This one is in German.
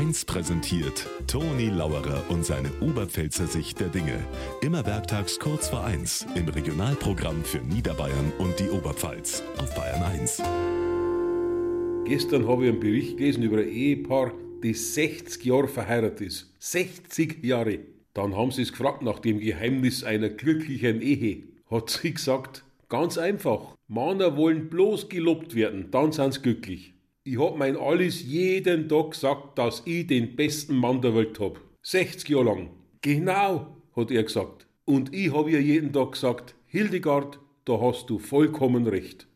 1 präsentiert Toni Lauerer und seine Oberpfälzer Sicht der Dinge. Immer werktags kurz vor 1 im Regionalprogramm für Niederbayern und die Oberpfalz auf Bayern 1. Gestern habe ich einen Bericht gelesen über ein Ehepaar, das 60 Jahre verheiratet ist. 60 Jahre. Dann haben sie es gefragt nach dem Geheimnis einer glücklichen Ehe. Hat sie gesagt, ganz einfach. Männer wollen bloß gelobt werden, dann sind sie glücklich. Ich hab mein alles jeden Tag gesagt, dass ich den besten Mann der Welt hab. 60 Jahre lang. Genau, hat er gesagt. Und ich hab ihr jeden Tag gesagt, Hildegard, da hast du vollkommen recht.